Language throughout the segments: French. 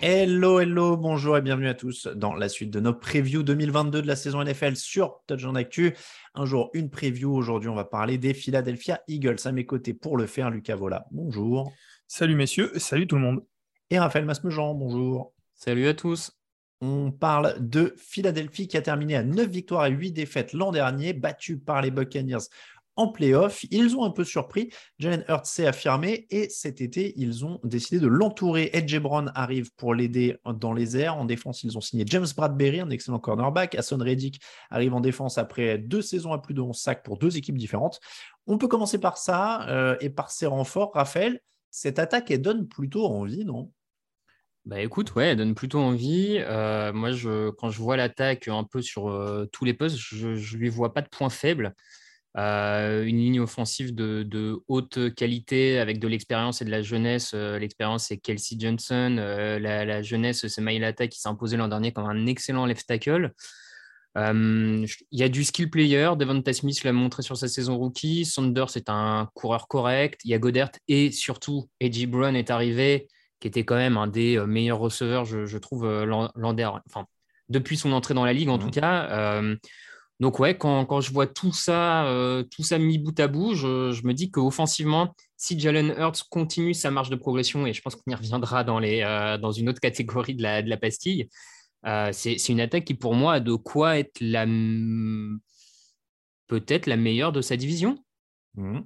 Hello, hello, bonjour et bienvenue à tous dans la suite de nos previews 2022 de la saison NFL sur Touchdown Actu. Un jour, une preview. Aujourd'hui, on va parler des Philadelphia Eagles. À mes côtés pour le faire, Lucas Vola. Bonjour. Salut messieurs, salut tout le monde. Et Raphaël Masmejean. Bonjour. Salut à tous. On parle de Philadelphie qui a terminé à 9 victoires et 8 défaites l'an dernier, battu par les Buccaneers en playoff. Ils ont un peu surpris. Jalen Hurts s'est affirmé et cet été, ils ont décidé de l'entourer. Edge Brown arrive pour l'aider dans les airs. En défense, ils ont signé James Bradbury, un excellent cornerback. Hassan Reddick arrive en défense après deux saisons à plus de 11 sacs pour deux équipes différentes. On peut commencer par ça euh, et par ces renforts. Raphaël, cette attaque, elle donne plutôt envie, non? Bah écoute, ouais, elle donne plutôt envie. Euh, moi, quand je vois l'attaque un peu sur euh, tous les postes, je ne lui vois pas de point faible. Euh, une ligne offensive de, haute qualité avec de l'expérience et de la jeunesse. L'expérience, c'est Kelsey Johnson. La, jeunesse, c'est Mailata qui s'est imposé l'an dernier comme un excellent left tackle. Il y a du skill player. Devonta Smith l'a montré sur sa saison rookie. Saunders est un coureur correct. Il y a Godert et surtout Edgy Brown est arrivé qui était quand même un des euh, meilleurs receveurs, je, trouve, euh, l'an dernier. Enfin, depuis son entrée dans la ligue, en tout mmh. cas. Euh, donc, ouais, quand, je vois tout ça, tout ça mis bout à bout, je, me dis qu'offensivement, si Jalen Hurts continue sa marche de progression, et je pense qu'on y reviendra dans, les, dans une autre catégorie de la, de la pastille, c'est une attaque qui, pour moi, a de quoi être la peut-être la meilleure de sa division. Mmh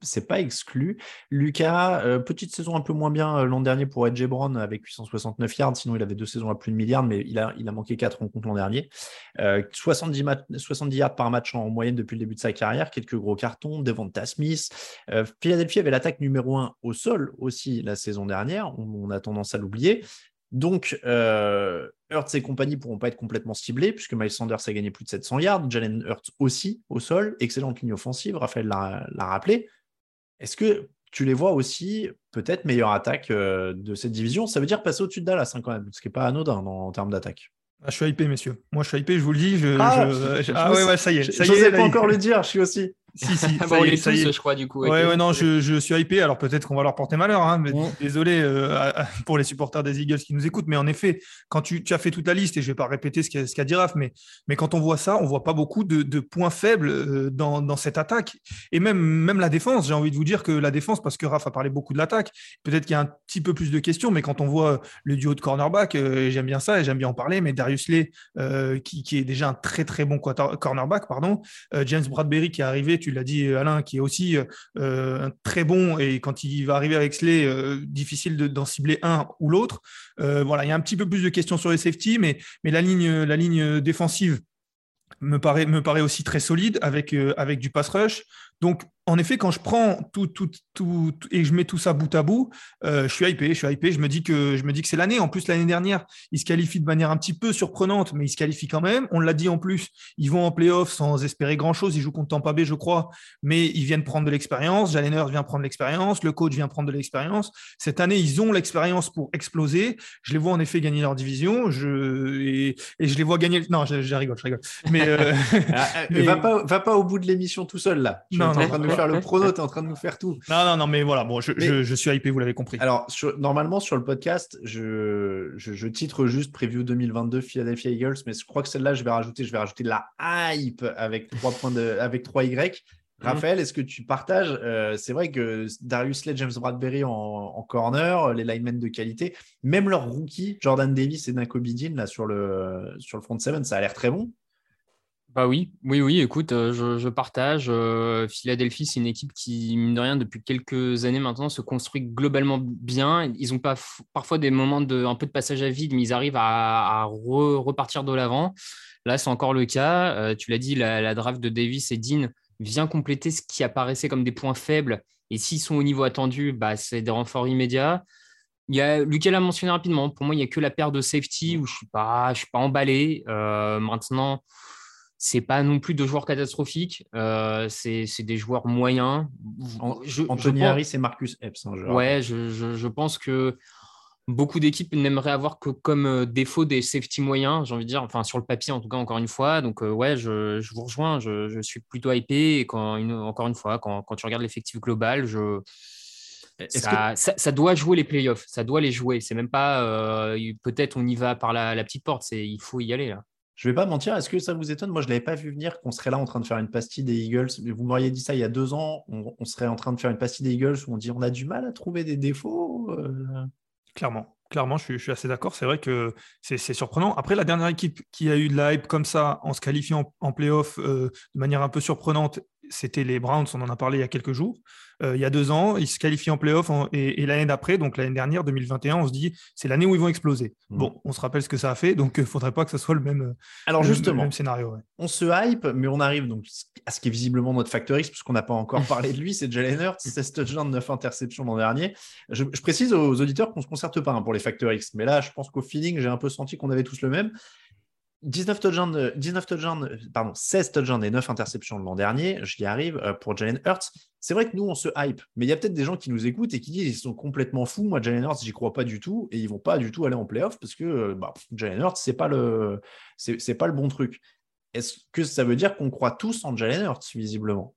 c'est pas exclu. Lucas, euh, petite saison un peu moins bien euh, l'an dernier pour Edge Brown avec 869 yards, sinon il avait deux saisons à plus de milliards, mais il a, il a manqué 4 rencontres l'an dernier. 70, euh, 70, yards par match en, moyenne depuis le début de sa carrière, quelques gros cartons, Devonta Smith. Philadelphie avait l'attaque numéro 1 au sol aussi la saison dernière, on, a tendance à l'oublier. Donc, euh, Hurts et compagnie pourront pas être complètement ciblés, puisque Miles Sanders a gagné plus de 700 yards, Jalen Hurts aussi au sol, excellente ligne offensive, Raphaël l'a rappelé. Est-ce que tu les vois aussi peut-être meilleure attaque euh, de cette division? Ça veut dire passer au-dessus de Dallas hein, quand même, ce qui n'est pas anodin en termes d'attaque. Ah, je suis hypé, messieurs. Moi, je suis hypé, je vous le dis. ah, ah ouais, ouais, ça y est. Je n'osais pas encore le dire, je suis aussi. Si, si, ça y est, ça y est. je crois, du coup. Ouais, ouais, non, je, je, suis hypé. Alors peut-être qu'on va leur porter malheur, hein, mais désolé euh, pour les supporters des Eagles qui nous écoutent. Mais en effet, quand tu, tu as fait toute la liste, et je ne vais pas répéter ce qu'a qu dit Raph, mais, mais quand on voit ça, on ne voit pas beaucoup de, de points faibles euh, dans, dans, cette attaque. Et même, même la défense, j'ai envie de vous dire que la défense, parce que Raph a parlé beaucoup de l'attaque, peut-être qu'il y a un petit peu plus de questions, mais quand on voit le duo de cornerback, euh, j'aime bien ça et j'aime bien en parler, mais Darius Lay, qui, qui, est déjà un très très bon cornerback, pardon, James Bradbury qui est arrivé, tu l'as dit Alain, qui est aussi euh, très bon et quand il va arriver avec Slay, euh, difficile d'en cibler un ou l'autre. Euh, voilà, il y a un petit peu plus de questions sur les safety, mais, mais la, ligne, la ligne défensive me paraît, me paraît aussi très solide avec, avec du pass rush. Donc, en effet, quand je prends tout, tout, tout, et je mets tout ça bout à bout, euh, je suis hypé, je suis hypé. Je me dis que je me dis que c'est l'année. En plus, l'année dernière, ils se qualifient de manière un petit peu surprenante, mais ils se qualifient quand même. On l'a dit en plus, ils vont en playoff sans espérer grand chose. Ils jouent contre Tampa Bay, je crois, mais ils viennent prendre de l'expérience. Jalen vient prendre l'expérience, le coach vient prendre de l'expérience. Cette année, ils ont l'expérience pour exploser. Je les vois en effet gagner leur division. Je et, je les vois gagner. Non, je, rigole, je rigole. Mais, euh... Ah, ah, Va pas, va pas au bout de l'émission tout seul là. non, de nous faire le prono, tu es en train de nous faire tout. Non, non, non, mais voilà, bon, je, je, suis hypé, vous l'avez compris. Alors, normalement, sur le podcast, je, je, titre juste Preview 2022 Philadelphia Eagles, mais je crois que celle-là, je vais rajouter, je vais rajouter de la hype avec 3 points de, avec 3 Y. Mhm. Raphaël, est-ce que tu partages euh, C'est vrai que Darius Slade, James Bradbury en, corner, les linemen de qualité, même leurs rookies, Jordan Davis et Nako Bidin, là sur le, sur le front 7, ça a l'air très bon. Bah oui, oui, oui, écoute, euh, je, partage. Euh, Philadelphie, c'est une équipe qui, mine de rien, depuis quelques années maintenant, se construit globalement bien. Ils ont pas parfois des moments de un peu de passage à vide, mais ils arrivent à, repartir de l'avant. Là, c'est encore le cas. Euh, tu l'as dit, la, draft de Davis et Dean vient compléter ce qui apparaissait comme des points faibles. Et s'ils sont au niveau attendu, bah, c'est des renforts immédiats. Il y a, Lucas l'a mentionné rapidement. Pour moi, il n'y a que la paire de safety où je ne suis, pas, suis pas emballé. maintenant, c'est pas non plus de joueurs catastrophiques, euh, c'est des joueurs moyens. Anthony Harris et Marcus Epps. Hein, ouais, je, pense que beaucoup d'équipes n'aimeraient avoir que comme euh, défaut des safety moyens, j'ai envie de dire, enfin sur le papier en tout cas, encore une fois. Donc euh, ouais, je, vous rejoins, je, suis plutôt hypé. Et quand, encore une fois, quand, tu regardes l'effectif global, je... Ça, ça, doit jouer les playoffs, ça doit les jouer. C'est même pas peut-être on y va par la, la petite porte, il faut y aller là. Je vais pas mentir, est-ce que ça vous étonne? Moi, je ne l'avais pas vu venir qu'on serait là en train de faire une pastille des Eagles. Vous m'auriez dit ça il y a deux ans, on, serait en train de faire une pastille des Eagles où on dit on a du mal à trouver des défauts. Euh. Clairement, clairement, je suis, assez d'accord. C'est vrai que c'est surprenant. Après, la dernière équipe qui a eu de la hype comme ça en se qualifiant en playoff euh, de manière un peu surprenante, c'était les Browns. On en a parlé il y a quelques jours. Euh, il y a deux ans. Ils se qualifient en playoff et, l'année d'après, donc l'année dernière, 2021, on se dit c'est l'année où ils vont exploser. Mm. Bon, on se rappelle ce que ça a fait, donc il euh, ne faudrait pas que ce soit le même, Alors justement, même scénario. On se hype, mais on arrive donc à ce qui est visiblement notre facteur X, puisqu'on n'a pas encore parlé de lui, c'est Jalen Hurts, 16 touchdowns, 9 interceptions l'an dernier. Je, précise aux auditeurs qu'on ne se concerte pas hein, pour les facteurs X, mais là, je pense qu'au feeling, j'ai un peu senti qu'on avait tous le même. 19 touchdowns, 19 touchdowns, pardon, 16 touchdowns et 9 interceptions l'an dernier, j'y arrive euh, pour Jalen Hurts. C'est vrai que nous, on se hype, mais il y a peut-être des gens qui nous écoutent et qui disent qu'ils sont complètement fous. Moi, Jalen Hurts, j'y crois pas du tout et ils vont pas du tout aller en playoff parce que euh, bah, Jalen Hurts, c'est pas le, pas le bon truc. Est-ce que ça veut dire qu'on croit tous en Jalen Hurts, visiblement?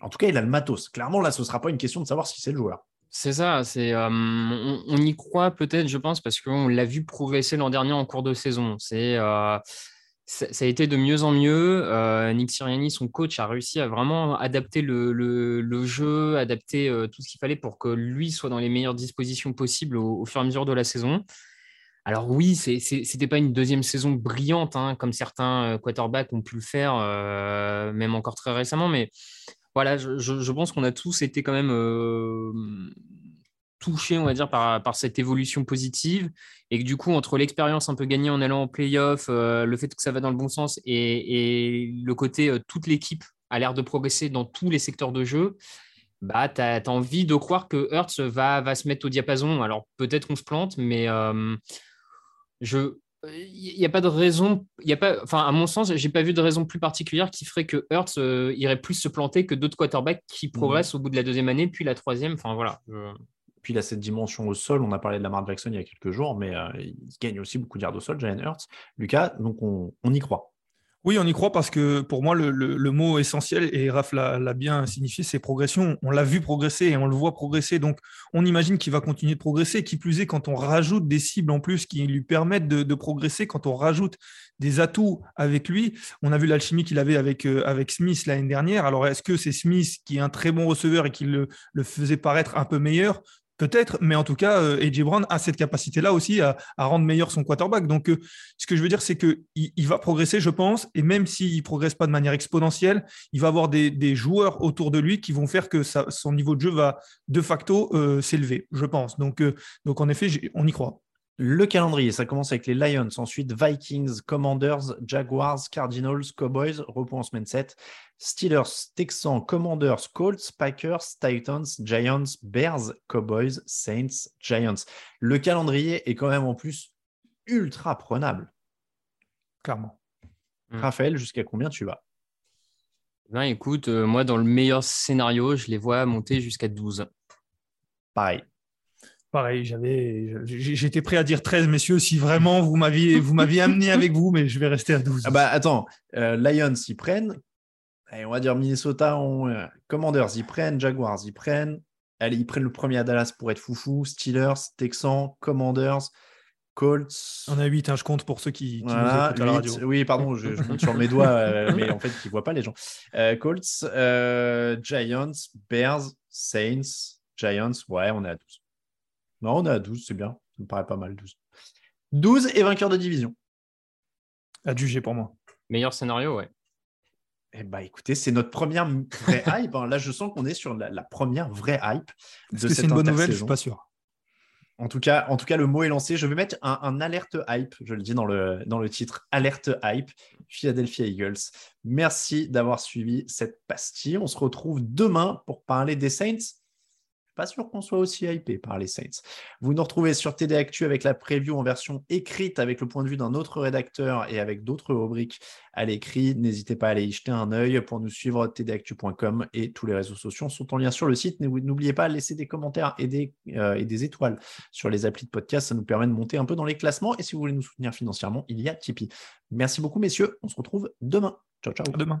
En tout cas, il a le matos. Clairement, là, ce sera pas une question de savoir si c'est le joueur. C'est ça, c'est, on, y croit peut-être, je pense, parce qu'on l'a vu progresser l'an dernier en cours de saison. C'est, ça, a été de mieux en mieux. Nick Siriani, son coach, a réussi à vraiment adapter le, jeu, adapter tout ce qu'il fallait pour que lui soit dans les meilleures dispositions possibles au, fur et à mesure de la saison. Alors oui, ce n'était pas une deuxième saison brillante, hein, comme certains quarterbacks ont pu le faire, même encore très récemment, mais voilà, je, pense qu'on a tous été quand même euh, touchés, on va dire, par, cette évolution positive. Et que du coup, entre l'expérience un peu gagnée en allant en playoff, euh, le fait que ça va dans le bon sens et, le côté euh, toute l'équipe a l'air de progresser dans tous les secteurs de jeu, bah, tu as, envie de croire que Hertz va, va se mettre au diapason. Alors peut-être qu'on se plante, mais je, il n'y a pas de raison, il y a pas, enfin, à mon sens, j'ai pas vu de raison plus particulière qui ferait que Hurts euh, irait plus se planter que d'autres quarterbacks qui mmh. progressent au bout de la deuxième année, puis la troisième. Enfin voilà. Puis il a cette dimension au sol. On a parlé de Lamar Jackson il y a quelques jours, mais euh, il gagne aussi beaucoup d'yards au sol, Jalen Hurts. Lucas, donc on y croit. Oui, on y croit parce que pour moi, le, mot essentiel, et Raph l'a bien signifié, c'est progression. On l'a vu progresser et on le voit progresser. Donc, on imagine qu'il va continuer de progresser. Qui plus est, quand on rajoute des cibles en plus qui lui permettent de, progresser, quand on rajoute des atouts avec lui, on a vu l'alchimie qu'il avait avec, euh, avec Smith l'année dernière. Alors, est-ce que c'est Smith qui est un très bon receveur et qui le faisait paraître un peu meilleur? Peut-être, mais en tout cas, euh, AJ Brown a cette capacité-là aussi à, rendre meilleur son quarterback. Donc, euh, ce que je veux dire, c'est qu'il il va progresser, je pense, et même s'il ne progresse pas de manière exponentielle, il va avoir des, joueurs autour de lui qui vont faire que son niveau de jeu va de facto euh, s'élever, je pense. Donc, en effet, on y croit. Le calendrier, ça commence avec les Lions, ensuite Vikings, Commanders, Jaguars, Cardinals, Cowboys, repos en semaine 7, Steelers, Texans, Commanders, Colts, Packers, Titans, Giants, Bears, Cowboys, Saints, Giants. Le calendrier est quand même en plus ultra prenable. Clairement. Hmm. Raphaël, jusqu'à combien tu vas? Ben, Écoute, euh, moi, dans le meilleur scénario, je les vois monter jusqu'à 12. Pareil. Pareil, j'avais, j'étais prêt à dire 13, messieurs, si vraiment vous m'aviez, vous m'aviez amené avec vous, mais je vais rester à 12. Ah bah attends, euh, Lions ils prennent, on va dire Minnesota, on, euh, Commanders ils prennent, Jaguars ils prennent, allez, ils prennent le premier à Dallas pour être foufou, Steelers, Texans, Commanders, Colts. On a 8, hein, je compte pour ceux qui, nous écoutent à la radio. Oui, pardon, je, compte sur mes doigts, euh, mais en fait, qui ne voient pas les gens. Colts, Giants, Bears, Saints, Giants, ouais, on est à 12. Non, on est à 12, c'est bien. Ça me paraît pas mal, 12. 12 et vainqueur de division. À juger pour moi. Meilleur scénario, ouais. Eh bah, écoutez, c'est notre première vraie hype. Hein. Là, je sens qu'on est sur la, première vraie hype de cette C'est une bonne nouvelle, je suis pas sûr. En tout, cas, en tout cas, le mot est lancé. Je vais mettre un, alerte hype, je le dis dans le, dans le titre, alerte hype, Philadelphia Eagles. Merci d'avoir suivi cette pastille. On se retrouve demain pour parler des Saints pas sûr qu'on soit aussi hypé par les Saints. Vous nous retrouvez sur TD Actu avec la preview en version écrite avec le point de vue d'un autre rédacteur et avec d'autres rubriques à l'écrit. N'hésitez pas à aller y jeter un œil pour nous suivre tdactu.com et tous les réseaux sociaux sont en lien sur le site. N'oubliez pas de laisser des commentaires et des, euh, et des étoiles sur les applis de podcast. Ça nous permet de monter un peu dans les classements. Et si vous voulez nous soutenir financièrement, il y a Tipeee. Merci beaucoup, messieurs. On se retrouve demain. Ciao, ciao. À demain.